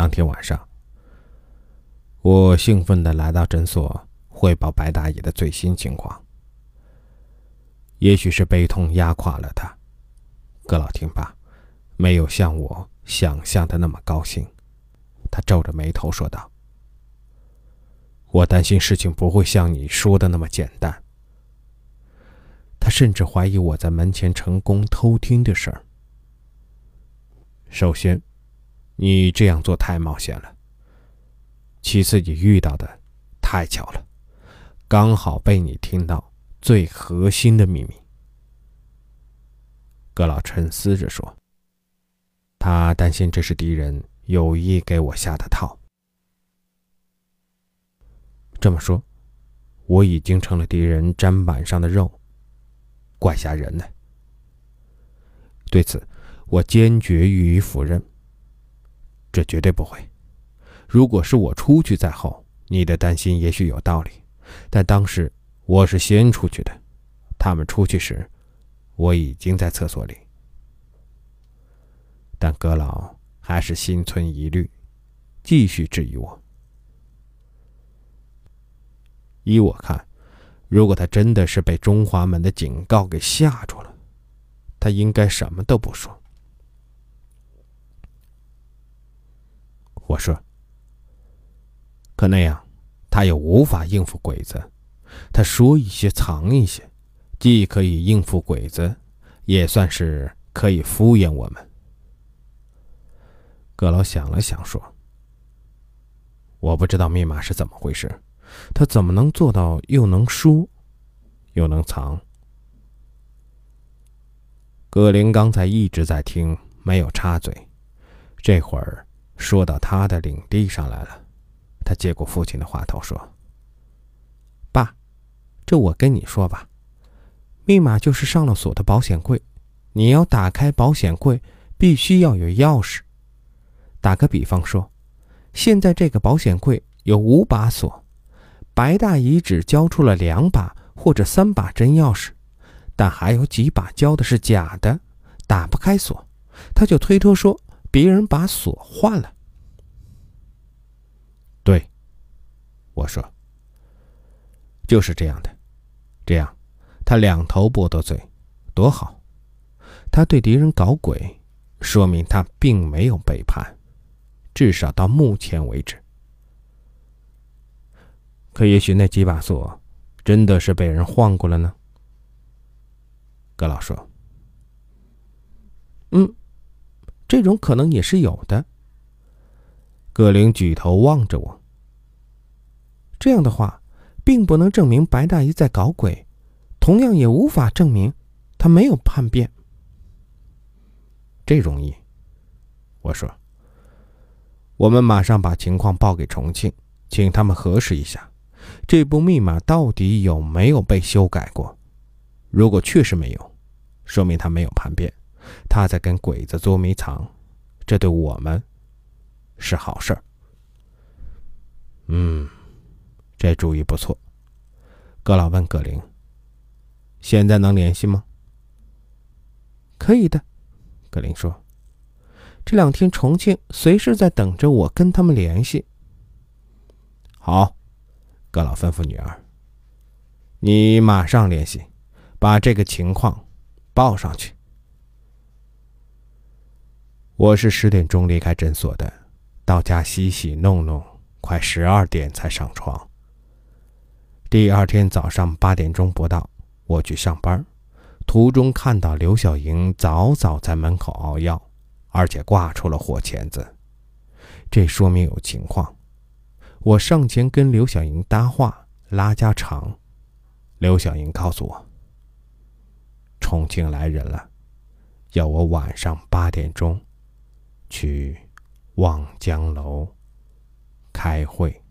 当天晚上，我兴奋地来到诊所汇报白大爷的最新情况。也许是悲痛压垮了他，葛老听罢，没有像我想象的那么高兴。他皱着眉头说道：“我担心事情不会像你说的那么简单。”他甚至怀疑我在门前成功偷听的事儿。首先，你这样做太冒险了。其次，你遇到的太巧了，刚好被你听到。最核心的秘密，葛老沉思着说：“他担心这是敌人有意给我下的套。这么说，我已经成了敌人砧板上的肉，怪吓人呢。对此，我坚决予以否认。这绝对不会。如果是我出去在后，你的担心也许有道理，但当时……”我是先出去的，他们出去时，我已经在厕所里。但阁老还是心存疑虑，继续质疑我。依我看，如果他真的是被中华门的警告给吓住了，他应该什么都不说。我说，可那样，他又无法应付鬼子。他说一些，藏一些，既可以应付鬼子，也算是可以敷衍我们。葛老想了想，说：“我不知道密码是怎么回事，他怎么能做到又能说，又能藏？”葛林刚才一直在听，没有插嘴，这会儿说到他的领地上来了，他接过父亲的话头说。爸这我跟你说吧，密码就是上了锁的保险柜。你要打开保险柜，必须要有钥匙。打个比方说，现在这个保险柜有五把锁，白大姨只交出了两把或者三把真钥匙，但还有几把交的是假的，打不开锁，他就推脱说别人把锁换了。对，我说，就是这样的。这样，他两头驳得嘴，多好！他对敌人搞鬼，说明他并没有背叛，至少到目前为止。可也许那几把锁，真的是被人换过了呢？葛老说：“嗯，这种可能也是有的。”葛林举头望着我。这样的话。并不能证明白大姨在搞鬼，同样也无法证明他没有叛变。这容易，我说。我们马上把情况报给重庆，请他们核实一下，这部密码到底有没有被修改过。如果确实没有，说明他没有叛变，他在跟鬼子捉迷藏，这对我们是好事儿。嗯。这主意不错，葛老问葛玲：“现在能联系吗？”“可以的。”葛玲说，“这两天重庆随时在等着我跟他们联系。”“好。”葛老吩咐女儿：“你马上联系，把这个情况报上去。”我是十点钟离开诊所的，到家洗洗弄弄，快十二点才上床。第二天早上八点钟不到，我去上班，途中看到刘小莹早早在门口熬药，而且挂出了火钳子，这说明有情况。我上前跟刘小莹搭话拉家常，刘小莹告诉我，重庆来人了，要我晚上八点钟去望江楼开会。